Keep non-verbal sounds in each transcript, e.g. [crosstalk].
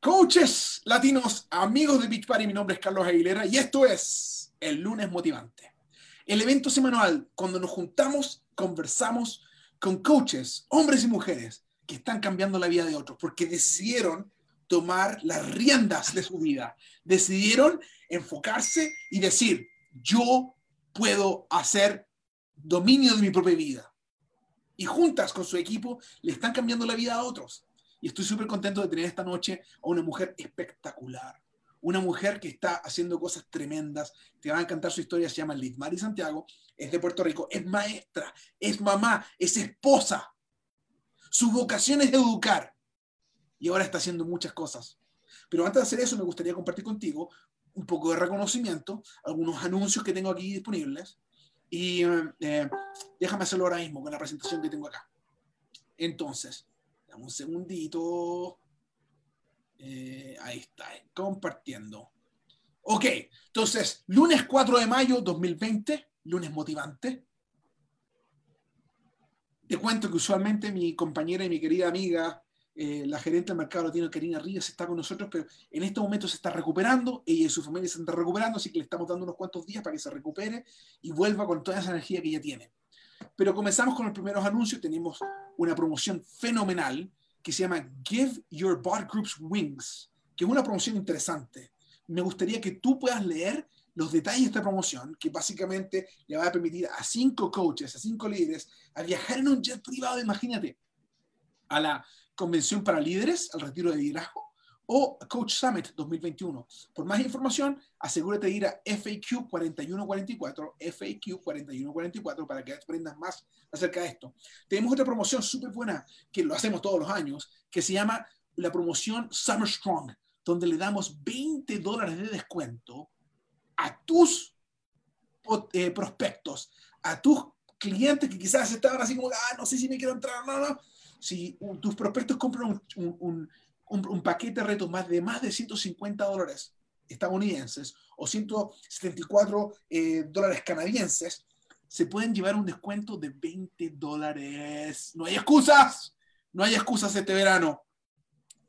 Coaches latinos, amigos de Beach Party, mi nombre es Carlos Aguilera y esto es el lunes motivante. El evento semanal cuando nos juntamos, conversamos con coaches, hombres y mujeres, que están cambiando la vida de otros porque decidieron tomar las riendas de su vida, decidieron enfocarse y decir, yo puedo hacer dominio de mi propia vida. Y juntas con su equipo le están cambiando la vida a otros. Y estoy súper contento de tener esta noche a una mujer espectacular. Una mujer que está haciendo cosas tremendas. Te va a encantar su historia. Se llama Liz Mari Santiago. Es de Puerto Rico. Es maestra. Es mamá. Es esposa. Su vocación es educar. Y ahora está haciendo muchas cosas. Pero antes de hacer eso, me gustaría compartir contigo un poco de reconocimiento, algunos anuncios que tengo aquí disponibles. Y eh, déjame hacerlo ahora mismo con la presentación que tengo acá. Entonces, Dame un segundito. Eh, ahí está, compartiendo. Ok, entonces, lunes 4 de mayo 2020, lunes motivante. Te cuento que usualmente mi compañera y mi querida amiga, eh, la gerente del mercado latino, Karina Ríos, está con nosotros, pero en este momento se está recuperando, ella y su familia se están recuperando, así que le estamos dando unos cuantos días para que se recupere y vuelva con toda esa energía que ella tiene. Pero comenzamos con los primeros anuncios, tenemos una promoción fenomenal que se llama Give Your Bot Groups Wings, que es una promoción interesante. Me gustaría que tú puedas leer los detalles de esta promoción, que básicamente le va a permitir a cinco coaches, a cinco líderes, a viajar en un jet privado, imagínate, a la convención para líderes, al retiro de liderazgo, o Coach Summit 2021. Por más información, asegúrate de ir a FAQ 4144, FAQ 4144 para que aprendas más acerca de esto. Tenemos otra promoción súper buena que lo hacemos todos los años, que se llama la promoción Summer Strong, donde le damos 20 dólares de descuento a tus eh, prospectos, a tus clientes que quizás estaban así como, ah, no sé si me quiero entrar, no, no. Si tus prospectos compran un un, paquete de retos más de más de 150 dólares estadounidenses o 174 eh, dólares canadienses, se pueden llevar un descuento de 20 dólares. No hay excusas, no hay excusas este verano.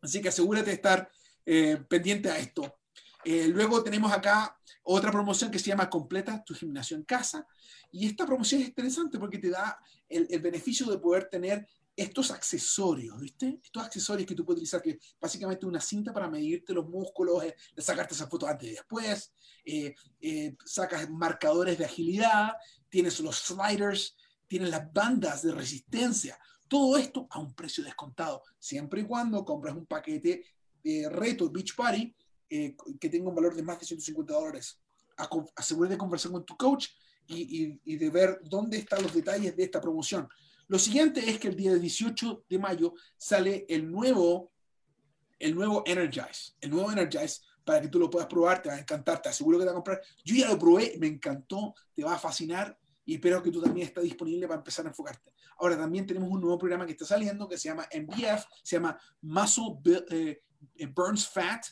Así que asegúrate de estar eh, pendiente a esto. Eh, luego tenemos acá otra promoción que se llama Completa tu gimnasio en casa. Y esta promoción es interesante porque te da el beneficio de poder tener estos accesorios, ¿viste? Estos accesorios que tú puedes utilizar, que básicamente una cinta para medirte los músculos, eh, sacarte esa foto antes y después, eh, eh, sacas marcadores de agilidad, tienes los sliders, tienes las bandas de resistencia, todo esto a un precio descontado, siempre y cuando compras un paquete de reto Beach Party que tenga un valor de más de 150 dólares. Asegúrate de conversar con tu coach y de ver dónde están los detalles de esta promoción. Lo siguiente es que el día 18 de mayo sale el nuevo, el nuevo Energize. El nuevo Energize para que tú lo puedas probar, te va a encantar, te aseguro que te va a comprar. Yo ya lo probé, me encantó, te va a fascinar y espero que tú también estés disponible para empezar a enfocarte. Ahora también tenemos un nuevo programa que está saliendo que se llama MBF, se llama Muscle eh, Burns Fat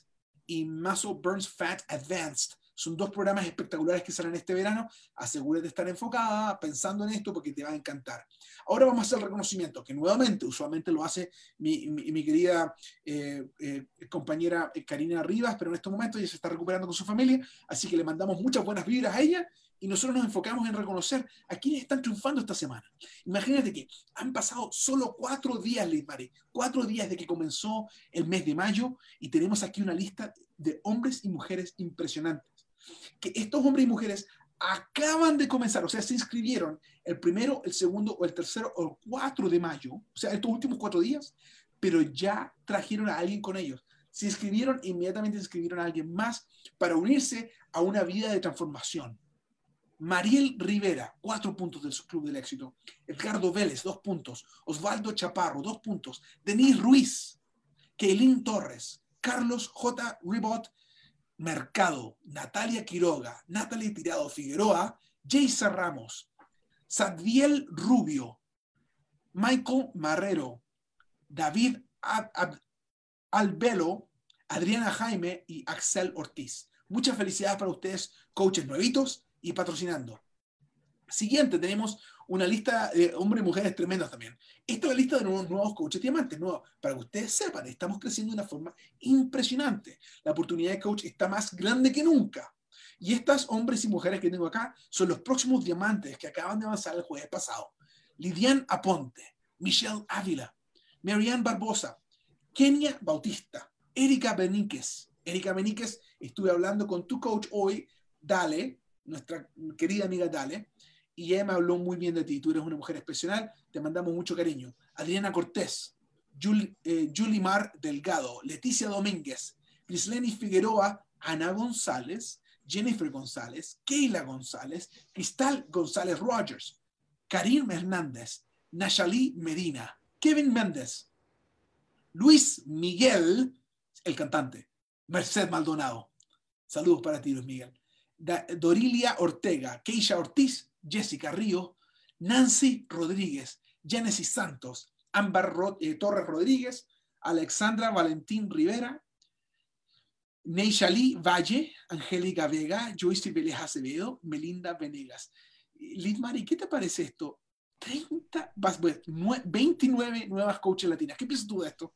y Muscle Burns Fat Advanced. Son dos programas espectaculares que salen este verano. Asegúrate de estar enfocada, pensando en esto, porque te va a encantar. Ahora vamos a hacer el reconocimiento, que nuevamente, usualmente lo hace mi, querida eh, eh, compañera Karina Rivas, pero en este momento ella se está recuperando con su familia, así que le mandamos muchas buenas vibras a ella y nosotros nos enfocamos en reconocer a quienes están triunfando esta semana. Imagínate que han pasado solo cuatro días, Liz cuatro días de que comenzó el mes de mayo y tenemos aquí una lista de hombres y mujeres impresionantes que estos hombres y mujeres acaban de comenzar, o sea, se inscribieron el primero, el segundo o el tercero o el 4 de mayo, o sea, estos últimos cuatro días, pero ya trajeron a alguien con ellos. Se inscribieron, inmediatamente se inscribieron a alguien más para unirse a una vida de transformación. Mariel Rivera, cuatro puntos del Club del Éxito. Edgardo Vélez, dos puntos. Osvaldo Chaparro, dos puntos. Denise Ruiz, Keilín Torres, Carlos J. Ribot Mercado, Natalia Quiroga, Natalie Tirado Figueroa, Jaysa Ramos, Sadiel Rubio, Michael Marrero, David Albelo, Adriana Jaime y Axel Ortiz. Muchas felicidades para ustedes, coaches nuevitos y patrocinando. Siguiente, tenemos una lista de hombres y mujeres tremendas también. Esta es la lista de nuevos, nuevos coaches diamantes, nuevos. Para que ustedes sepan, estamos creciendo de una forma impresionante. La oportunidad de coach está más grande que nunca. Y estas hombres y mujeres que tengo acá son los próximos diamantes que acaban de avanzar el jueves pasado. Lidian Aponte, Michelle Ávila, Marianne Barbosa, Kenia Bautista, Erika Beníquez. Erika Beníquez, estuve hablando con tu coach hoy, Dale, nuestra querida amiga Dale, y ella me habló muy bien de ti. Tú eres una mujer especial, te mandamos mucho cariño. Adriana Cortés, Julie, eh, Mar Delgado, Leticia Domínguez, Crisleni Figueroa, Ana González, Jennifer González, Keila González, Cristal González Rogers, Karim Hernández, Nashali Medina, Kevin Méndez, Luis Miguel, el cantante, Merced Maldonado. Saludos para ti, Luis Miguel. Dorilia Ortega, Keisha Ortiz, Jessica Río, Nancy Rodríguez, Genesis Santos, Ámbar eh, Torres Rodríguez, Alexandra Valentín Rivera, Neishali Valle, Angélica Vega, Joyce Vélez Acevedo, Melinda Venegas. Liz Mari, ¿qué te parece esto? 30, 29 nuevas coaches latinas. ¿Qué piensas tú de esto?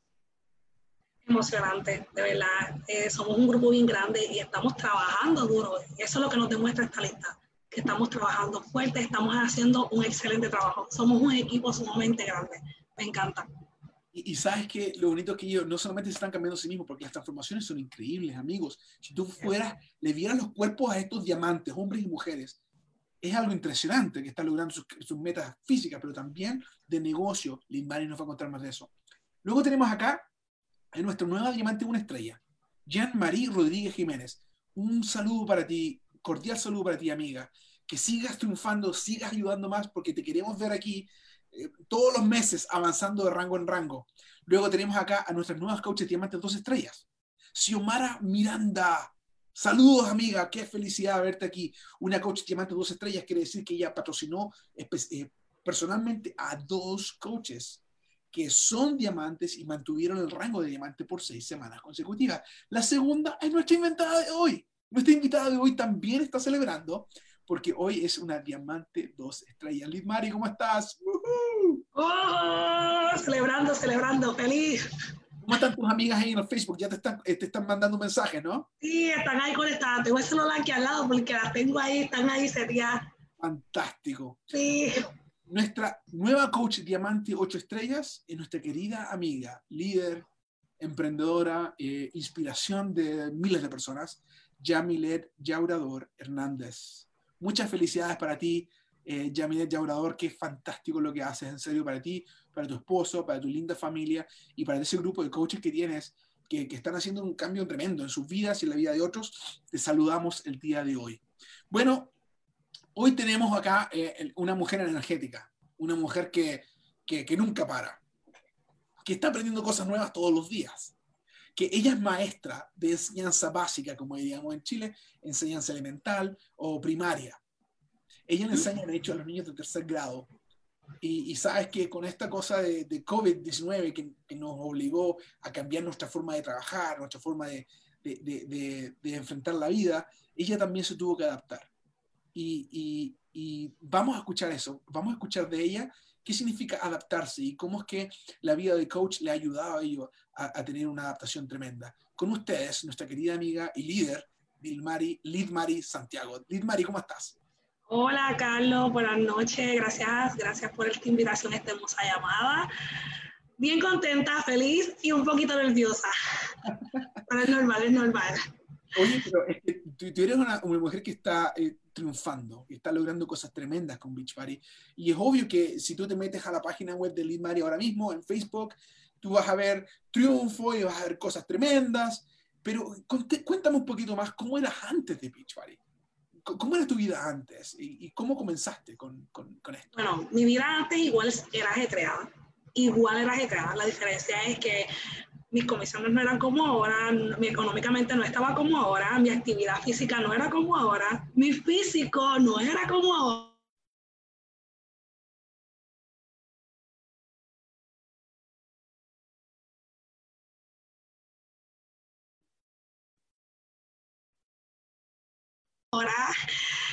Emocionante, de verdad. Eh, somos un grupo bien grande y estamos trabajando duro. Eso es lo que nos demuestra esta lista que estamos trabajando fuerte, estamos haciendo un excelente trabajo. Somos un equipo sumamente grande. Me encanta. Y, sabes que lo bonito es que ellos no solamente se están cambiando a sí mismos, porque las transformaciones son increíbles, amigos. Si tú fueras, le vieras los cuerpos a estos diamantes, hombres y mujeres, es algo impresionante que están logrando sus, metas físicas, pero también de negocio. Mari nos va a contar más de eso. Luego tenemos acá a nuestra nueva diamante una estrella, Jean-Marie Rodríguez Jiménez. Un saludo para ti, cordial saludo para ti, amiga. Que sigas triunfando, sigas ayudando más, porque te queremos ver aquí eh, todos los meses avanzando de rango en rango. Luego tenemos acá a nuestras nuevas coaches diamantes dos estrellas. Xiomara Miranda. Saludos, amiga. Qué felicidad verte aquí. Una coach diamante dos estrellas quiere decir que ella patrocinó eh, personalmente a dos coaches que son diamantes y mantuvieron el rango de diamante por seis semanas consecutivas. La segunda es nuestra invitada de hoy. Nuestra invitada de hoy también está celebrando porque hoy es una diamante dos estrellas. Liz Mari, ¿cómo estás? ¡Oh! Celebrando, celebrando, feliz. ¿Cómo están tus amigas ahí en el Facebook? Ya te están, eh, te están mandando mensajes, ¿no? Sí, están ahí conectadas. Tengo el celular aquí al lado porque las tengo ahí, están ahí serías. Fantástico. Sí. Nuestra nueva coach Diamante 8 Estrellas es nuestra querida amiga, líder, emprendedora, eh, inspiración de miles de personas, Yamilet Yaurador Hernández. Muchas felicidades para ti, eh, Yamilet Yaurador, qué fantástico lo que haces, en serio, para ti, para tu esposo, para tu linda familia y para ese grupo de coaches que tienes, que, están haciendo un cambio tremendo en sus vidas y en la vida de otros. Te saludamos el día de hoy. Bueno, hoy tenemos acá eh, una mujer energética, una mujer que, que, que nunca para, que está aprendiendo cosas nuevas todos los días que ella es maestra de enseñanza básica, como diríamos en Chile, enseñanza elemental o primaria. Ella le enseña, de hecho, a los niños de tercer grado. Y, sabes que con esta cosa de, COVID-19 que, nos obligó a cambiar nuestra forma de trabajar, nuestra forma de, de enfrentar la vida, ella también se tuvo que adaptar. Y, y, vamos a escuchar eso, vamos a escuchar de ella qué significa adaptarse y cómo es que la vida de coach le ha ayudado a ello a, tener una adaptación tremenda. Con ustedes, nuestra querida amiga y líder, Lidmari, Lidmari Santiago. Lidmari, ¿cómo estás? Hola, Carlos, buenas noches, gracias, gracias por esta invitación, esta hermosa llamada. Bien contenta, feliz y un poquito nerviosa. Pero es normal, es normal. Oye, pero es que tú, eres una, mujer que está eh, triunfando, que está logrando cosas tremendas con Beach Party. Y es obvio que si tú te metes a la página web de Lead Mari ahora mismo, en Facebook, tú vas a ver triunfo y vas a ver cosas tremendas. Pero cuéntame un poquito más, ¿cómo eras antes de Beach Party? ¿Cómo era tu vida antes y, cómo comenzaste con, con, con, esto? Bueno, mi vida antes igual era ajetreada. Igual era ajetreada. La diferencia es que mis comisiones no eran como ahora, mi económicamente no estaba como ahora, mi actividad física no era como ahora, mi físico no era como ahora.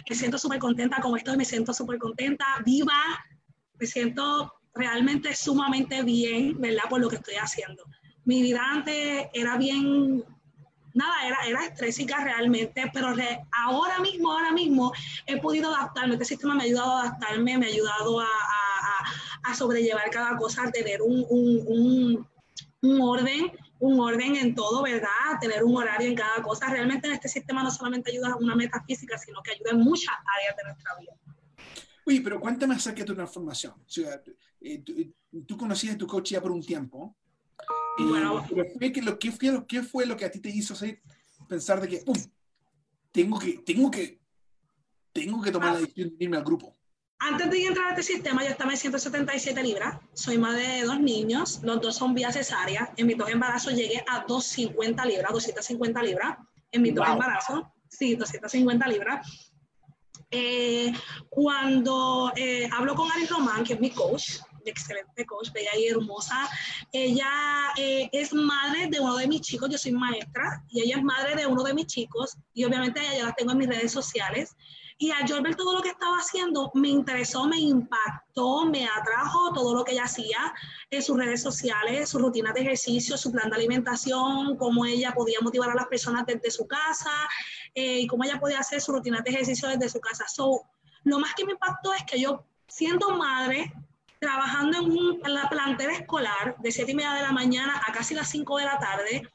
me siento súper contenta con esto, me siento súper contenta, viva, me siento realmente sumamente bien, ¿verdad? Por lo que estoy haciendo. Mi vida antes era bien, nada, era, era estrésica realmente, pero ahora mismo, ahora mismo he podido adaptarme, este sistema me ha ayudado a adaptarme, me ha ayudado a, a, a sobrellevar cada cosa, a tener un, un, un, un orden, un orden en todo, ¿verdad? Tener un horario en cada cosa. Realmente en este sistema no solamente ayuda a una metafísica, sino que ayuda en muchas áreas de nuestra vida. Oye, pero cuéntame acerca de tu transformación. O sea, eh, tú, conocías a tu coach ya por un tiempo. Eh, bueno, pero fue que lo, ¿qué, fue, ¿qué fue lo que a ti te hizo hacer, pensar de que, ¡pum! Tengo que, tengo que, tengo que tomar la ah. decisión de irme al grupo. Antes de entrar a este sistema, yo estaba en 177 libras. Soy madre de dos niños. Los dos son vía cesárea. En mis dos embarazos llegué a 250 libras, 250 libras. En mis dos embarazos, sí, 250 libras. Eh, cuando eh, hablo con Ari Román, que es mi coach, excelente coach, bella y hermosa. Ella eh, es madre de uno de mis chicos, yo soy maestra, y ella es madre de uno de mis chicos, y obviamente ella yo la tengo en mis redes sociales. Y al yo ver todo lo que estaba haciendo, me interesó, me impactó, me atrajo todo lo que ella hacía en sus redes sociales, sus rutinas de ejercicio, su plan de alimentación, cómo ella podía motivar a las personas desde su casa eh, y cómo ella podía hacer su rutina de ejercicio desde su casa. So, lo más que me impactó es que yo, siendo madre, trabajando en, un, en la plantera escolar de 7 y media de la mañana a casi las 5 de la tarde,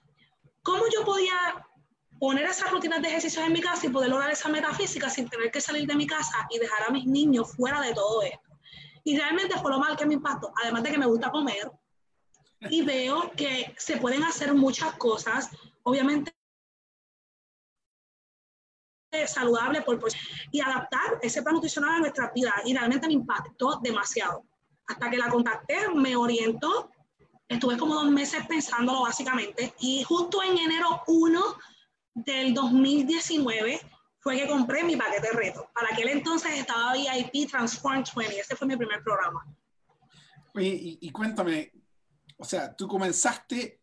cómo yo podía poner esas rutinas de ejercicios en mi casa y poder lograr esa metafísica sin tener que salir de mi casa y dejar a mis niños fuera de todo esto. Y realmente fue lo mal que me impactó, además de que me gusta comer y veo que se pueden hacer muchas cosas, obviamente saludable por, y adaptar ese plan nutricional a nuestra vida y realmente me impactó demasiado. Hasta que la contacté, me orientó, estuve como dos meses pensándolo básicamente y justo en enero 1 del 2019 fue que compré mi paquete de reto. Para aquel entonces estaba VIP Transform 20, ese fue mi primer programa. y, y, cuéntame, o sea, tú comenzaste,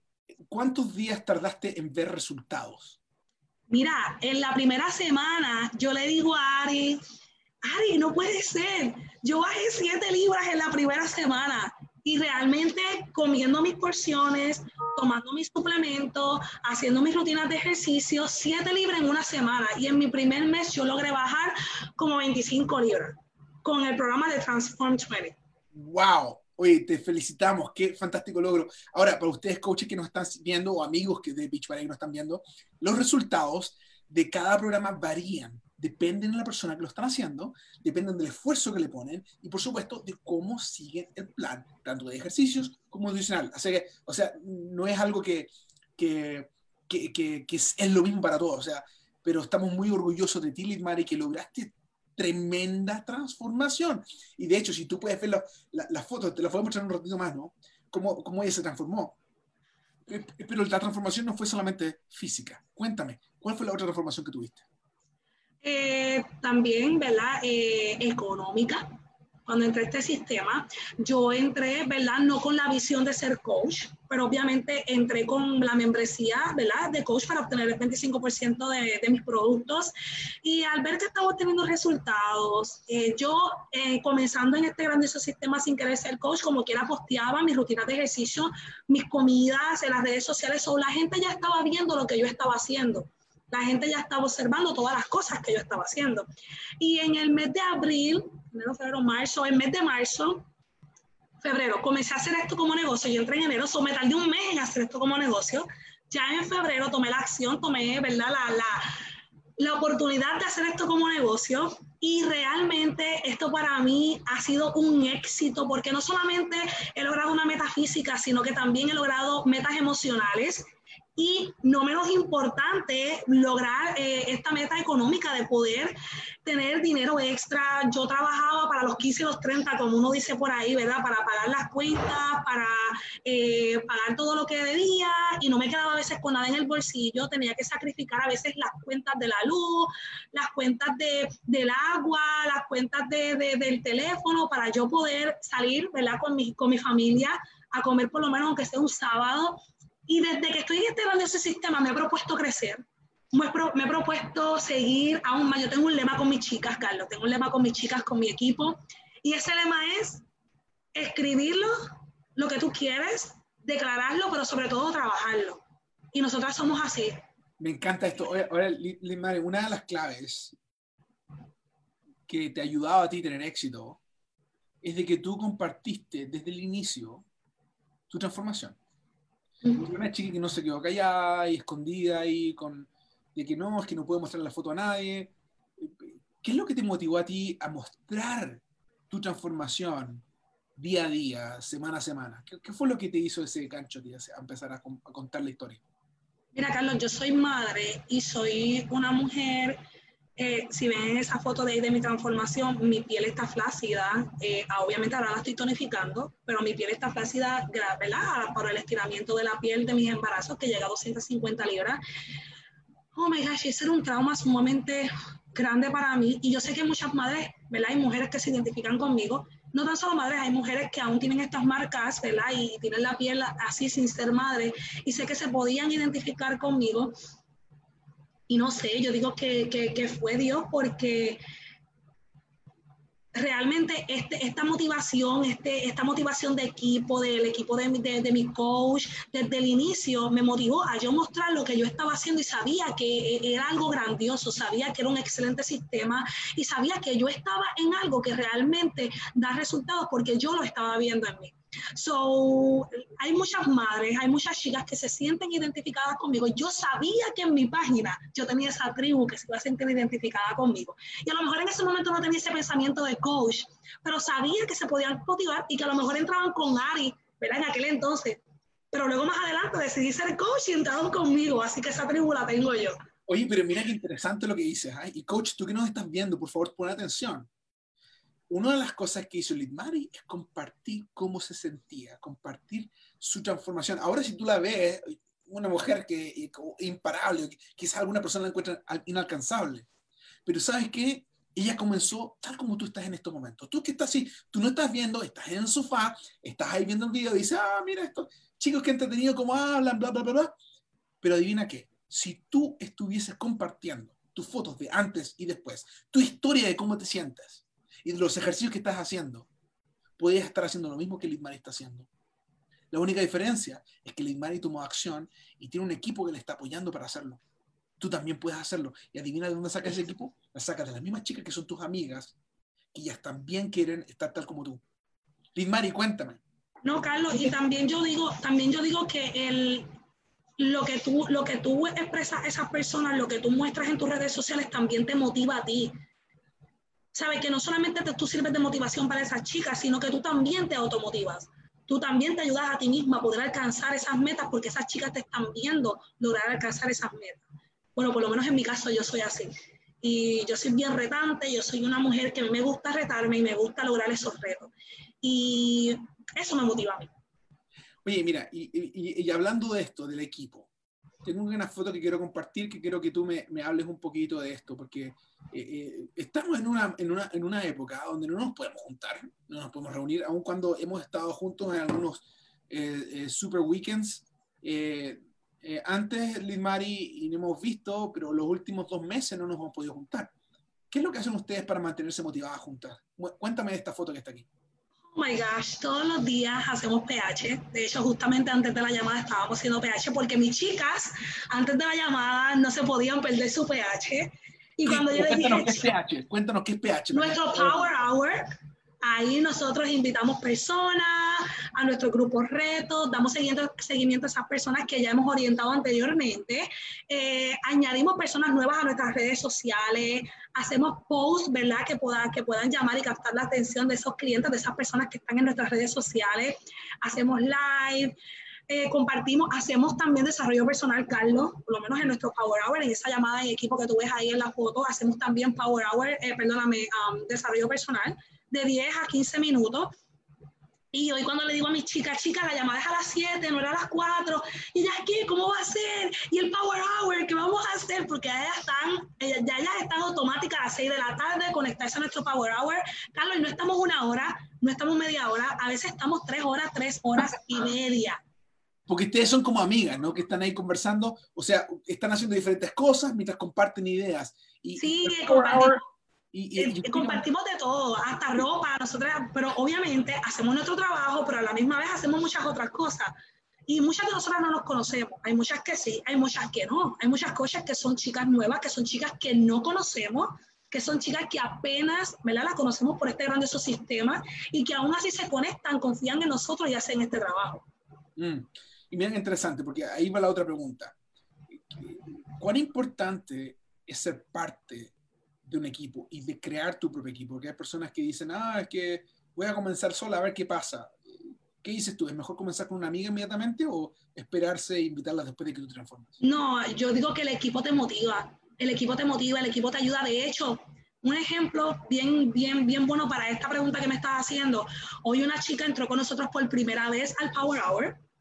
¿cuántos días tardaste en ver resultados? Mira, en la primera semana yo le digo a Ari, Ari, no puede ser, yo bajé 7 libras en la primera semana y realmente comiendo mis porciones, tomando mis suplementos, haciendo mis rutinas de ejercicio, 7 libras en una semana. Y en mi primer mes yo logré bajar como 25 libras con el programa de Transform 20. ¡Wow! Oye, te felicitamos, qué fantástico logro. Ahora, para ustedes, coaches que nos están viendo o amigos que de Beach que nos están viendo, los resultados de cada programa varían dependen de la persona que lo están haciendo, dependen del esfuerzo que le ponen y, por supuesto, de cómo siguen el plan, tanto de ejercicios como nutricional. Así que, o sea, no es algo que, que, que, que, es, lo mismo para todos, o sea, pero estamos muy orgullosos de ti, Mari, que lograste tremenda transformación. Y de hecho, si tú puedes ver las la, fotos, te las voy a mostrar un ratito más, ¿no? Cómo, cómo ella se transformó. Pero la transformación no fue solamente física. Cuéntame, ¿cuál fue la otra transformación que tuviste? Eh, también, ¿verdad? Eh, económica. Cuando entré a este sistema, yo entré, ¿verdad? No con la visión de ser coach, pero obviamente entré con la membresía, ¿verdad? De coach para obtener el 25% de, de, mis productos. Y al ver que estaba teniendo resultados, eh, yo comenzando en este grandioso sistema sin querer ser coach, como quiera posteaba mis rutinas de ejercicio, mis comidas en las redes sociales, o la gente ya estaba viendo lo que yo estaba haciendo la gente ya estaba observando todas las cosas que yo estaba haciendo. Y en el mes de abril, enero, febrero, marzo, el mes de marzo, febrero, comencé a hacer esto como negocio. Yo entré en enero, so me tardé un mes en hacer esto como negocio. Ya en febrero tomé la acción, tomé, ¿verdad? La, la, la oportunidad de hacer esto como negocio y realmente esto para mí ha sido un éxito porque no solamente he logrado una meta física, sino que también he logrado metas emocionales y no menos importante, lograr eh, esta meta económica de poder tener dinero extra. Yo trabajaba para los 15 y los 30, como uno dice por ahí, ¿verdad? Para pagar las cuentas, para eh, pagar todo lo que debía y no me quedaba a veces con nada en el bolsillo. Tenía que sacrificar a veces las cuentas de la luz, las cuentas de, del agua, las cuentas de, del teléfono para yo poder salir, ¿verdad? Con mi, con mi familia a comer por lo menos aunque sea un sábado y desde que estoy en este grandioso sistema me he propuesto crecer. me, he propuesto seguir aún más. Yo tengo un lema con mis chicas, Carlos, tengo un lema con mis chicas, con mi equipo, y ese lema es escribirlo, lo que tú quieres, declararlo, pero sobre todo trabajarlo. Y nosotras somos así. Me encanta esto. Ahora, Limari, una de las claves que te ha ayudado a ti tener éxito es de que tú compartiste desde el inicio tu transformación. Una chica que no se quedó callada y escondida y con de que no, es que no puedo mostrar la foto a nadie. ¿Qué es lo que te motivó a ti a mostrar tu transformación día a día, semana a semana? ¿Qué, fue lo que te hizo ese gancho a empezar a, contar la historia? Mira, Carlos, yo soy madre y soy una mujer eh, si ven esa foto de, de mi transformación, mi piel está flácida. Eh, obviamente ahora la estoy tonificando, pero mi piel está flácida, ¿verdad? Por el estiramiento de la piel de mis embarazos, que llega a 250 libras oh my gosh, ese era un trauma sumamente grande para mí. Y yo sé que muchas madres, ¿verdad? Hay mujeres que se identifican conmigo. No tan solo madres, hay mujeres que aún tienen estas marcas, ¿verdad? Y tienen la piel así sin ser madre. Y sé que se podían identificar conmigo. Y no sé, yo digo que, que, fue Dios porque realmente este, esta motivación, este, esta motivación de equipo, del equipo de, de, de, mi coach, desde el inicio me motivó a yo mostrar lo que yo estaba haciendo y sabía que era algo grandioso, sabía que era un excelente sistema y sabía que yo estaba en algo que realmente da resultados porque yo lo estaba viendo en mí. So, hay muchas madres, hay muchas chicas que se sienten identificadas conmigo. Yo sabía que en mi página yo tenía esa tribu que se iba a sentir identificada conmigo. Y a lo mejor en ese momento no tenía ese pensamiento de coach, pero sabía que se podían motivar y que a lo mejor entraban con Ari, ¿verdad? En aquel entonces. Pero luego más adelante decidí ser coach y entraron conmigo, así que esa tribu la tengo yo. Oye, pero mira qué interesante lo que dices. ¿eh? Y coach, tú que nos estás viendo, por favor, pon atención una de las cosas que hizo Litmari es compartir cómo se sentía, compartir su transformación. Ahora si tú la ves, una mujer que imparable, quizás alguna persona la encuentra inalcanzable, pero ¿sabes qué? Ella comenzó tal como tú estás en estos momentos. Tú que estás así, tú no estás viendo, estás en el sofá, estás ahí viendo el video, dices, ah, mira esto, chicos que entretenido cómo hablan, bla, bla, bla, bla. Pero adivina qué, si tú estuvieses compartiendo tus fotos de antes y después, tu historia de cómo te sientes, y los ejercicios que estás haciendo, puedes estar haciendo lo mismo que Litmari está haciendo. La única diferencia es que Litmari tomó acción y tiene un equipo que le está apoyando para hacerlo. Tú también puedes hacerlo. Y adivina de dónde saca ese equipo. La sacas de las mismas chicas que son tus amigas, que ellas también quieren estar tal como tú. Litmari, cuéntame. No, Carlos, y también yo digo, también yo digo que el, lo que tú, lo que tú expresas a esas personas, lo que tú muestras en tus redes sociales también te motiva a ti sabe que no solamente tú sirves de motivación para esas chicas, sino que tú también te automotivas. Tú también te ayudas a ti misma a poder alcanzar esas metas porque esas chicas te están viendo lograr alcanzar esas metas. Bueno, por lo menos en mi caso yo soy así. Y yo soy bien retante, yo soy una mujer que me gusta retarme y me gusta lograr esos retos. Y eso me motiva a mí. Oye, mira, y, y hablando de esto, del equipo, tengo una foto que quiero compartir, que quiero que tú me, me hables un poquito de esto, porque eh, eh, estamos en una, en, una, en una época donde no nos podemos juntar, no nos podemos reunir, aun cuando hemos estado juntos en algunos eh, super weekends. antes, Liz Mari, y no hemos visto, pero los últimos dos meses no nos hemos podido juntar. ¿Qué es lo que hacen ustedes para mantenerse motivadas juntas? Cuéntame de esta foto que está aquí. Oh my gosh, todos los días hacemos pH. De hecho, justamente antes de la llamada estábamos haciendo pH porque mis chicas, antes de la llamada, no se podían perder su pH. Y cuando yo les dije. Qué es pH? Cuéntanos qué es pH. Nuestro Power Hour. Ahí nosotros invitamos personas a nuestro grupo retos, damos seguimiento, seguimiento a esas personas que ya hemos orientado anteriormente, eh, añadimos personas nuevas a nuestras redes sociales, hacemos posts, ¿verdad? Que, pueda, que puedan llamar y captar la atención de esos clientes, de esas personas que están en nuestras redes sociales, hacemos live. Eh, compartimos, hacemos también desarrollo personal, Carlos, por lo menos en nuestro Power Hour, en esa llamada en equipo que tú ves ahí en la foto, hacemos también Power Hour, eh, perdóname, um, desarrollo personal de 10 a 15 minutos y hoy cuando le digo a mis chicas, chicas, la llamada es a las 7, no era a las 4, y ya ¿qué? ¿Cómo va a ser? Y el Power Hour, ¿qué vamos a hacer? Porque ya están, ya ellas están automáticas a las 6 de la tarde, conectarse a nuestro Power Hour. Carlos, y no estamos una hora, no estamos media hora, a veces estamos tres horas, tres horas y media. Porque ustedes son como amigas, ¿no? Que están ahí conversando, o sea, están haciendo diferentes cosas mientras comparten ideas. Y, sí, compartimos, y, compartimos de todo, hasta ropa, nosotras, pero obviamente hacemos nuestro trabajo, pero a la misma vez hacemos muchas otras cosas. Y muchas de nosotras no nos conocemos. Hay muchas que sí, hay muchas que no. Hay muchas cosas que son chicas nuevas, que son chicas que no conocemos, que son chicas que apenas, ¿verdad? Las conocemos por este grande sistema y que aún así se conectan, confían en nosotros y hacen este trabajo. Mm. Y miren, interesante, porque ahí va la otra pregunta. ¿Cuán importante es ser parte de un equipo y de crear tu propio equipo? Porque hay personas que dicen, ah, es que voy a comenzar sola a ver qué pasa. ¿Qué dices tú? ¿Es mejor comenzar con una amiga inmediatamente o esperarse e invitarla después de que tú te transformes? No, yo digo que el equipo te motiva. El equipo te motiva, el equipo te ayuda. De hecho, un ejemplo bien, bien, bien bueno para esta pregunta que me estás haciendo. Hoy una chica entró con nosotros por primera vez al Power Hour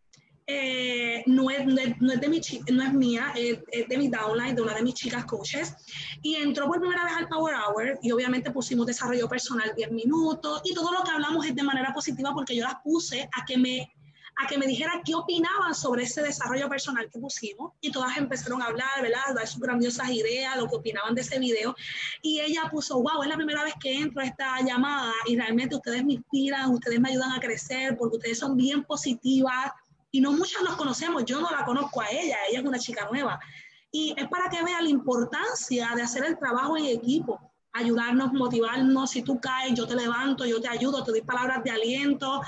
eh, no, es, no, es, de mi, no es mía, es, de mi downline, de una de mis chicas coaches. Y entró por primera vez al Power Hour y obviamente pusimos desarrollo personal 10 minutos y todo lo que hablamos es de manera positiva porque yo las puse a que me a que me dijeran qué opinaban sobre ese desarrollo personal que pusimos y todas empezaron a hablar, ¿verdad? A dar sus grandiosas ideas, lo que opinaban de ese video y ella puso, wow, es la primera vez que entro a esta llamada y realmente ustedes me inspiran, ustedes me ayudan a crecer porque ustedes son bien positivas, y no muchas nos conocemos, yo no la conozco a ella, ella es una chica nueva. Y es para que vea la importancia de hacer el trabajo en equipo, ayudarnos, motivarnos, si tú caes, yo te levanto, yo te ayudo, te doy palabras de aliento.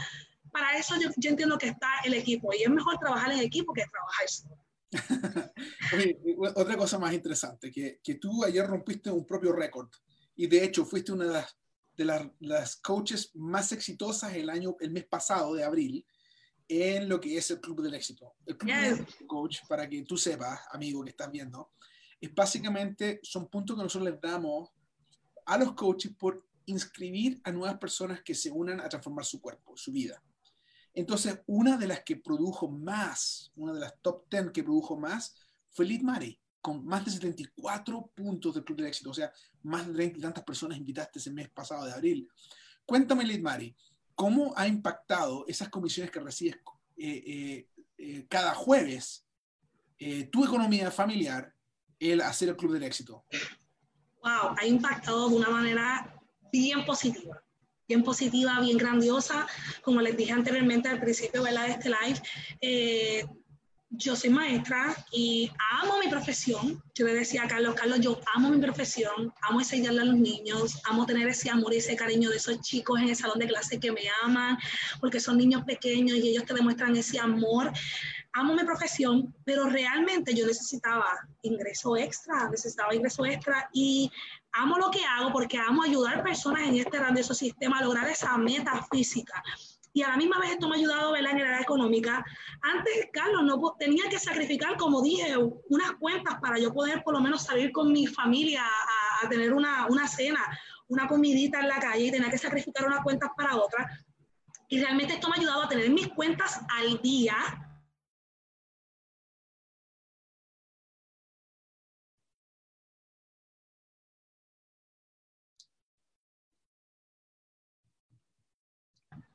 Para eso yo, entiendo que está el equipo y es mejor trabajar en equipo que trabajar solo. [laughs] otra cosa más interesante, que, que, tú ayer rompiste un propio récord y de hecho fuiste una de las, de las, las coaches más exitosas el año, el mes pasado de abril, en lo que es el Club del Éxito. El Club del Éxito, Coach, para que tú sepas, amigo que estás viendo, es básicamente, son puntos que nosotros les damos a los coaches por inscribir a nuevas personas que se unan a transformar su cuerpo, su vida. Entonces, una de las que produjo más, una de las top 10 que produjo más, fue Lid Mari, con más de 74 puntos del Club del Éxito. O sea, más de 30 y tantas personas invitaste ese mes pasado de abril. Cuéntame, Lid Mari, ¿Cómo ha impactado esas comisiones que recibes eh, eh, eh, cada jueves tu economía familiar el hacer el Club del Éxito? Wow, ha impactado de una manera bien positiva, bien positiva, bien grandiosa. Como les dije anteriormente al principio de este live, yo soy maestra y amo mi profesión. Yo le decía a Carlos, Carlos, yo amo mi profesión, amo enseñarle a los niños, amo tener ese amor y ese cariño de esos chicos en el salón de clase que me aman, porque son niños pequeños y ellos te demuestran ese amor. Amo mi profesión, pero realmente yo necesitaba ingreso extra, necesitaba ingreso extra y amo lo que hago porque amo ayudar personas en este grandioso sistema a lograr esa meta física y a la misma vez esto me ha ayudado a ver en el área económica. Antes, Carlos, no tenía que sacrificar, como dije, unas cuentas para yo poder por lo menos salir con mi familia a, tener una, una, cena, una comidita en la calle y tenía que sacrificar unas cuentas para otras. Y realmente esto me ha ayudado a tener mis cuentas al día,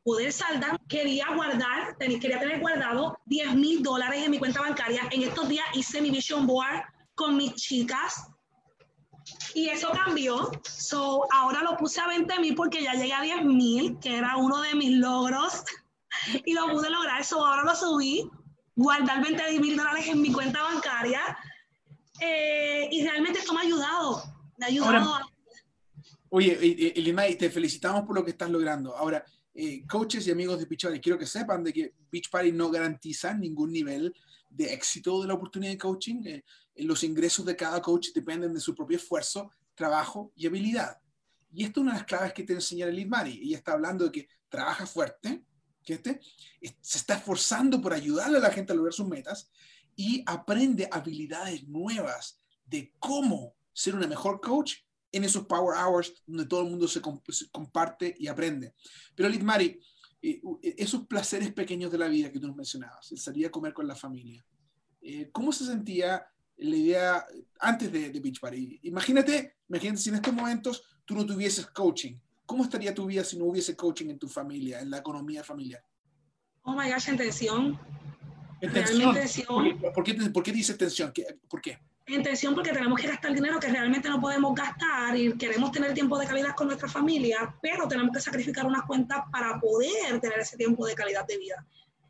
poder saldar, quería guardar, quería tener guardado 10 mil dólares en mi cuenta bancaria. En estos días hice mi vision board con mis chicas y eso cambió. So, ahora lo puse a 20 mil porque ya llegué a 10 mil, que era uno de mis logros, [laughs] y lo pude lograr. eso ahora lo subí, guardar 20 mil dólares en mi cuenta bancaria. Eh, y realmente esto me ha ayudado. Me ha ayudado a... Oye, Elima, te felicitamos por lo que estás logrando. Ahora, eh, coaches y amigos de Beach Party, quiero que sepan de que Beach Party no garantiza ningún nivel de éxito de la oportunidad de coaching. Eh, los ingresos de cada coach dependen de su propio esfuerzo, trabajo y habilidad. Y esto es una de las claves que te enseña el Mari. Ella está hablando de que trabaja fuerte, que este, se está esforzando por ayudarle a la gente a lograr sus metas y aprende habilidades nuevas de cómo ser una mejor coach en esos power hours donde todo el mundo se, comparte y aprende. Pero Litmari, eh, eh, esos placeres pequeños de la vida que tú nos mencionabas, el salir a comer con la familia, eh, ¿cómo se sentía la idea antes de, de, Beach Party? Imagínate, imagínate si en estos momentos tú no tuvieses coaching. ¿Cómo estaría tu vida si no hubiese coaching en tu familia, en la economía familiar? Oh my gosh, en tensión. ¿Por, qué, ¿Por qué dice tensión? ¿Por qué? Intención porque tenemos que gastar dinero que realmente no podemos gastar y queremos tener tiempo de calidad con nuestra familia, pero tenemos que sacrificar unas cuentas para poder tener ese tiempo de calidad de vida.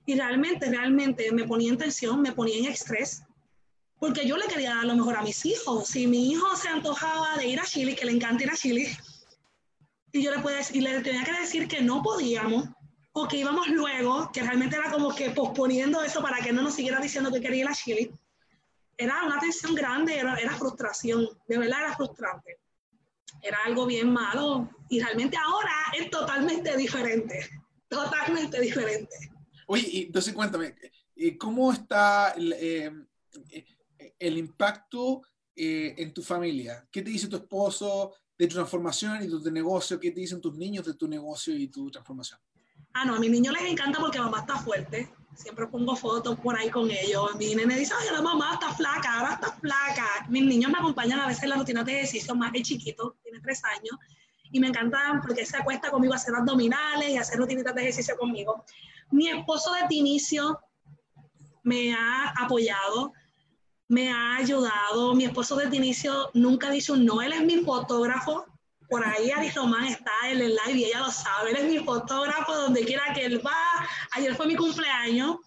Y realmente, realmente me ponía en tensión, me ponía en estrés, porque yo le quería dar lo mejor a mis hijos. Si mi hijo se antojaba de ir a Chile, que le encanta ir a Chile, y yo le, puedo y le tenía que decir que no podíamos, o que íbamos luego, que realmente era como que posponiendo eso para que no nos siguiera diciendo que quería ir a Chile era una tensión grande, era, era frustración, de verdad era frustrante. Era algo bien malo y realmente ahora es totalmente diferente, totalmente diferente. Oye, y entonces cuéntame, ¿cómo está el, eh, el impacto eh, en tu familia? ¿Qué te dice tu esposo de tu transformación y tu negocio? ¿Qué te dicen tus niños de tu negocio y tu transformación? Ah, no, a mis niños les encanta porque mamá está fuerte siempre pongo fotos por ahí con ellos. Mi nene dice, ay, la mamá está flaca, ahora está flaca. Mis niños me acompañan a veces en las rutinas de ejercicio, más que chiquito, tiene tres años, y me encantan porque se acuesta conmigo a hacer abdominales y hacer rutinitas de ejercicio conmigo. Mi esposo de inicio me ha apoyado, me ha ayudado. Mi esposo de inicio nunca ha dicho no, él es mi fotógrafo, por ahí Ari Román está en el live y ella lo sabe. Él es mi fotógrafo donde quiera que él va. Ayer fue mi cumpleaños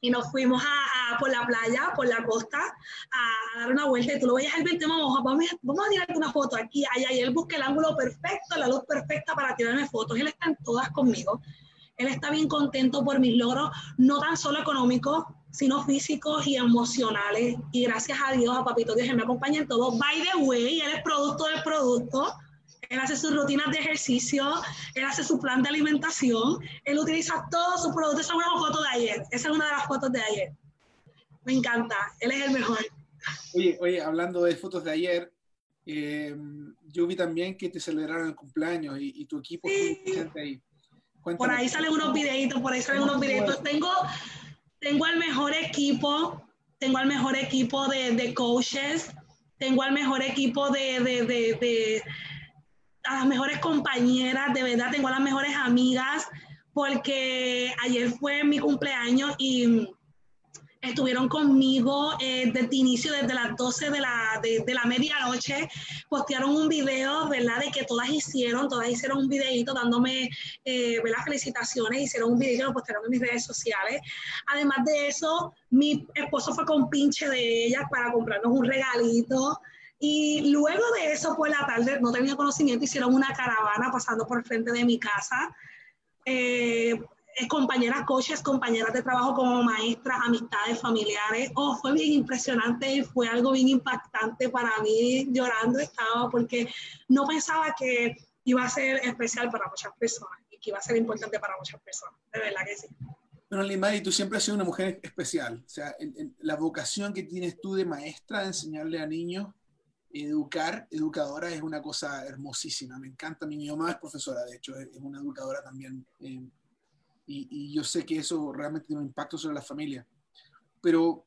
y nos fuimos a, por la playa, por la costa, a, dar una vuelta. Y tú lo veías al 20, vamos, vamos, vamos a tirarte una foto aquí, allá. Y él busca el ángulo perfecto, la luz perfecta para tirarme fotos. Él está en todas conmigo. Él está bien contento por mis logros, no tan solo económicos, sino físicos y emocionales. Y gracias a Dios, a Papito Dios, él me acompaña en todo. By the way, él es producto del producto él hace sus rutinas de ejercicio, él hace su plan de alimentación, él utiliza todos sus productos. Esa es una foto de ayer, esa es una de las fotos de ayer. Me encanta, él es el mejor. Oye, oye hablando de fotos de ayer, eh, yo vi también que te celebraron el cumpleaños y, tu equipo sí. ahí. Por ahí salen unos videitos, por ahí salen unos videitos. Tengo, tengo el mejor equipo, tengo el mejor equipo de, de coaches, tengo el mejor equipo de, de a las mejores compañeras, de verdad tengo a las mejores amigas, porque ayer fue mi cumpleaños y estuvieron conmigo eh, desde inicio, desde las 12 de la, de, la medianoche, postearon un video, ¿verdad? De que todas hicieron, todas hicieron un videito dándome, eh. Felicitaciones, hicieron un video, lo postearon en mis redes sociales. Además de eso, mi esposo fue con pinche de ellas para comprarnos un regalito. Y luego de eso, por la tarde, no tenía conocimiento, hicieron una caravana pasando por frente de mi casa. Eh, compañeras coaches, compañeras de trabajo como maestras, amistades, familiares. Oh, fue bien impresionante fue algo bien impactante para mí. Llorando estaba porque no pensaba que iba a ser especial para muchas personas y que iba a ser importante para muchas personas. De verdad que sí. Bueno, Limari, tú siempre has sido una mujer especial. O sea, la vocación que tienes tú de maestra de enseñarle a niños educar, educadora es una cosa hermosísima. Me encanta. Mi mamá es profesora, de hecho, es, una educadora también. Eh, y, yo sé que eso realmente tiene un impacto sobre la familia. Pero,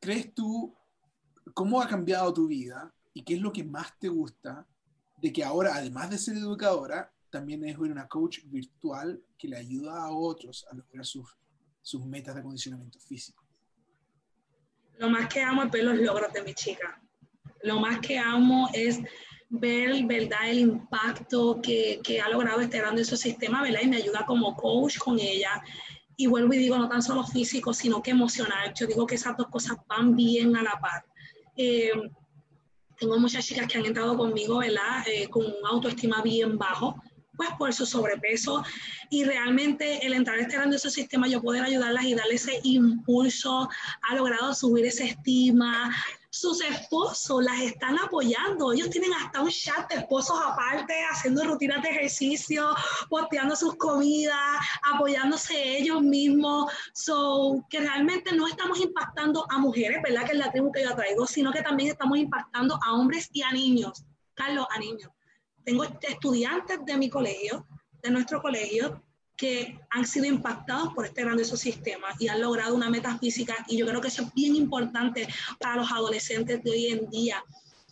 ¿crees tú cómo ha cambiado tu vida y qué es lo que más te gusta de que ahora, además de ser educadora, también es una coach virtual que le ayuda a otros a lograr sus, sus metas de acondicionamiento físico? Lo más que amo es ver los logros de mi chica. Lo más que amo es ver, ¿verdad?, el impacto que, que ha logrado este grande su sistema, ¿verdad? Y me ayuda como coach con ella. Y vuelvo y digo, no tan solo físico, sino que emocional. Yo digo que esas dos cosas van bien a la par. Eh, tengo muchas chicas que han entrado conmigo, ¿verdad?, eh, con un autoestima bien bajo, pues por su sobrepeso y realmente el entrar este grandioso sistema, yo poder ayudarlas y darle ese impulso, ha logrado subir esa estima, sus esposos las están apoyando. Ellos tienen hasta un chat de esposos aparte, haciendo rutinas de ejercicio, posteando sus comidas, apoyándose ellos mismos. So, que realmente no estamos impactando a mujeres, ¿verdad? Que es la tribu que yo traigo, sino que también estamos impactando a hombres y a niños. Carlos, a niños. Tengo estudiantes de mi colegio, de nuestro colegio, que han sido impactados por este grandioso sistema y han logrado una metafísica y yo creo que eso es bien importante para los adolescentes de hoy en día,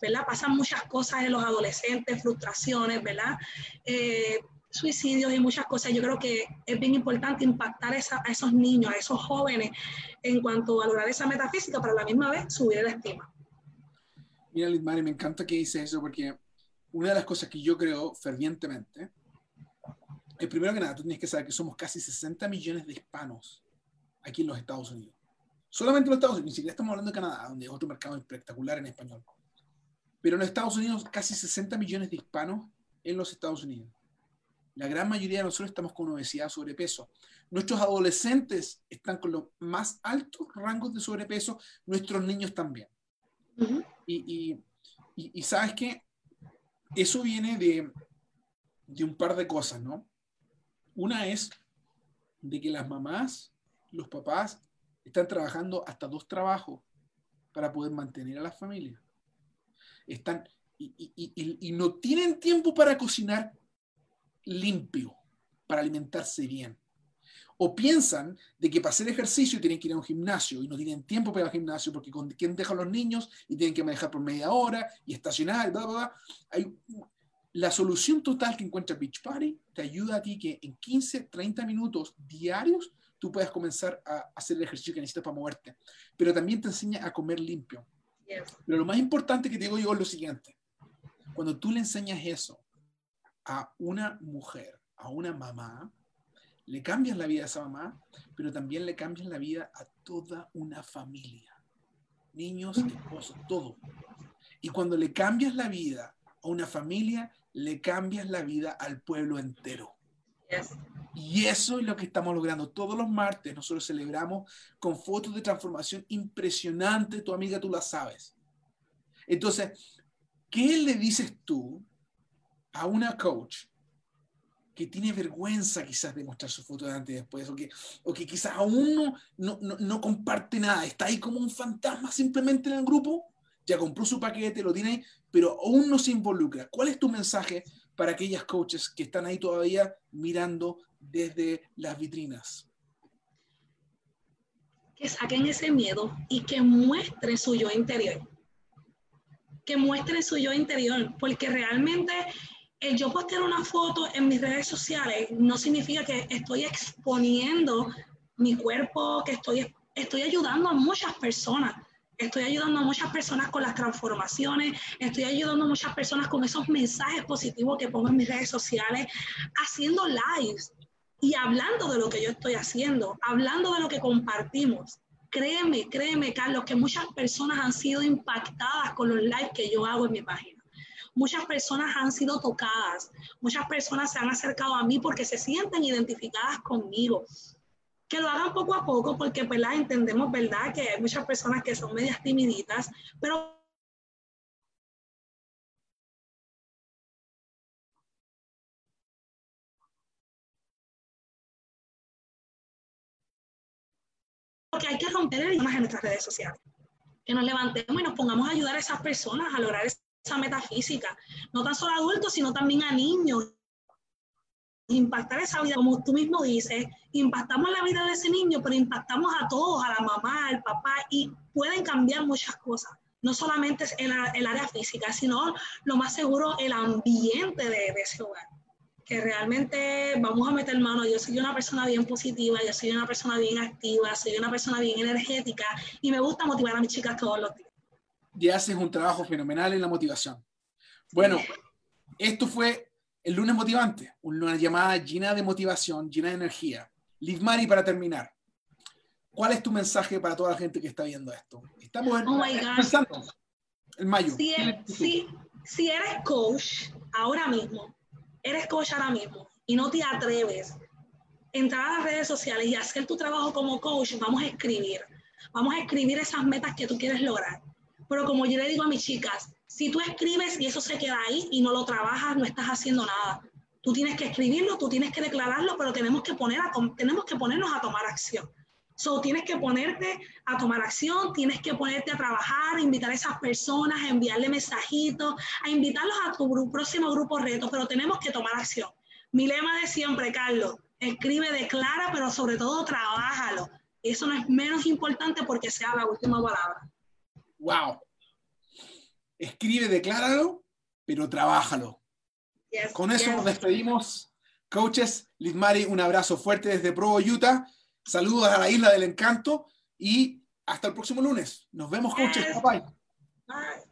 ¿verdad? Pasan muchas cosas en los adolescentes, frustraciones, ¿verdad? Eh, suicidios y muchas cosas. Yo creo que es bien importante impactar a esos niños, a esos jóvenes, en cuanto a valorar esa metafísica, para la misma vez subir la estima. Mira, Lidmari, me encanta que dice eso porque una de las cosas que yo creo fervientemente es primero que nada, tú tienes que saber que somos casi 60 millones de hispanos aquí en los Estados Unidos. Solamente en los Estados Unidos, ni siquiera estamos hablando de Canadá, donde es otro mercado espectacular en español. Pero en los Estados Unidos, casi 60 millones de hispanos en los Estados Unidos. La gran mayoría de nosotros estamos con obesidad, sobrepeso. Nuestros adolescentes están con los más altos rangos de sobrepeso, nuestros niños también. y, y, sabes que eso viene de, de un par de cosas, ¿no? Una es de que las mamás, los papás, están trabajando hasta dos trabajos para poder mantener a la familia. Están, y, y, y, no tienen tiempo para cocinar limpio, para alimentarse bien. O piensan de que para hacer ejercicio tienen que ir a un gimnasio y no tienen tiempo para ir al gimnasio porque con quién dejan los niños y tienen que manejar por media hora y estacionar, bla, bla, bla. Hay, la solución total que encuentra Beach Party te ayuda a ti que en 15, 30 minutos diarios tú puedas comenzar a hacer el ejercicio que necesitas para moverte. Pero también te enseña a comer limpio. Pero lo más importante que te digo yo es lo siguiente. Cuando tú le enseñas eso a una mujer, a una mamá, le cambias la vida a esa mamá, pero también le cambias la vida a toda una familia. Niños, esposos, todo. Y cuando le cambias la vida a una familia, le cambias la vida al pueblo entero. Y eso es lo que estamos logrando. Todos los martes nosotros celebramos con fotos de transformación impresionante. Tu amiga, tú la sabes. Entonces, ¿qué le dices tú a una coach que tiene vergüenza quizás de mostrar su foto de antes y después, o que, o que quizás aún no, no, no, no, comparte nada, está ahí como un fantasma simplemente en el grupo, ya compró su paquete, lo tiene ahí, pero aún no se involucra. ¿Cuál es tu mensaje para aquellas coaches que están ahí todavía mirando desde las vitrinas? Que saquen ese miedo y que muestren su yo interior. Que muestren su yo interior, porque realmente el yo postear una foto en mis redes sociales no significa que estoy exponiendo mi cuerpo, que estoy, estoy ayudando a muchas personas. Estoy ayudando a muchas personas con las transformaciones, estoy ayudando a muchas personas con esos mensajes positivos que pongo en mis redes sociales, haciendo lives y hablando de lo que yo estoy haciendo, hablando de lo que compartimos. Créeme, créeme, Carlos, que muchas personas han sido impactadas con los lives que yo hago en mi página. Muchas personas han sido tocadas, muchas personas se han acercado a mí porque se sienten identificadas conmigo. Que lo hagan poco a poco porque pues, la entendemos, ¿verdad? Que hay muchas personas que son medias timiditas, pero porque hay que romper el idioma en nuestras redes sociales. Que nos levantemos y nos pongamos a ayudar a esas personas a lograr esa metafísica, no tan solo a adultos, sino también a niños. Impactar esa vida, como tú mismo dices, impactamos la vida de ese niño, pero impactamos a todos, a la mamá, al papá, y pueden cambiar muchas cosas. No solamente el, el área física, sino lo más seguro el ambiente de, de ese hogar que realmente vamos a meter mano. Yo soy una persona bien positiva, yo soy una persona bien activa, soy una persona bien energética y me gusta motivar a mis chicas todos los días y haces un trabajo fenomenal en la motivación. Bueno, esto fue el lunes motivante, una llamada llena de motivación, llena de energía. Liv Mari, para terminar, ¿cuál es tu mensaje para toda la gente que está viendo esto? Estamos en, oh empezando en mayo. Si, si, si eres coach ahora mismo, eres coach ahora mismo y no te atreves a entrar a las redes sociales y hacer tu trabajo como coach, vamos a escribir. Vamos a escribir esas metas que tú quieres lograr pero como yo le digo a mis chicas, si tú escribes y eso se queda ahí y no lo trabajas, no estás haciendo nada. Tú tienes que escribirlo, tú tienes que declararlo, pero tenemos que, poner a, tenemos que ponernos a tomar acción. So, tienes que ponerte a tomar acción, tienes que ponerte a trabajar, a invitar a esas personas, a enviarle mensajitos, a invitarlos a tu próximo grupo reto, pero tenemos que tomar acción. Mi lema de siempre, Carlos, escribe, declara, pero sobre todo trabájalo. Eso no es menos importante porque sea la última palabra wow. Escribe, decláralo, pero trabájalo. Con eso nos despedimos Coaches, Mari, un abrazo fuerte desde Provo, Utah. Saludos a la Isla del Encanto y hasta el próximo lunes. Nos vemos, coaches. Bye. bye.